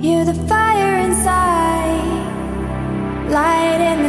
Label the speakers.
Speaker 1: You're the fire inside, light in the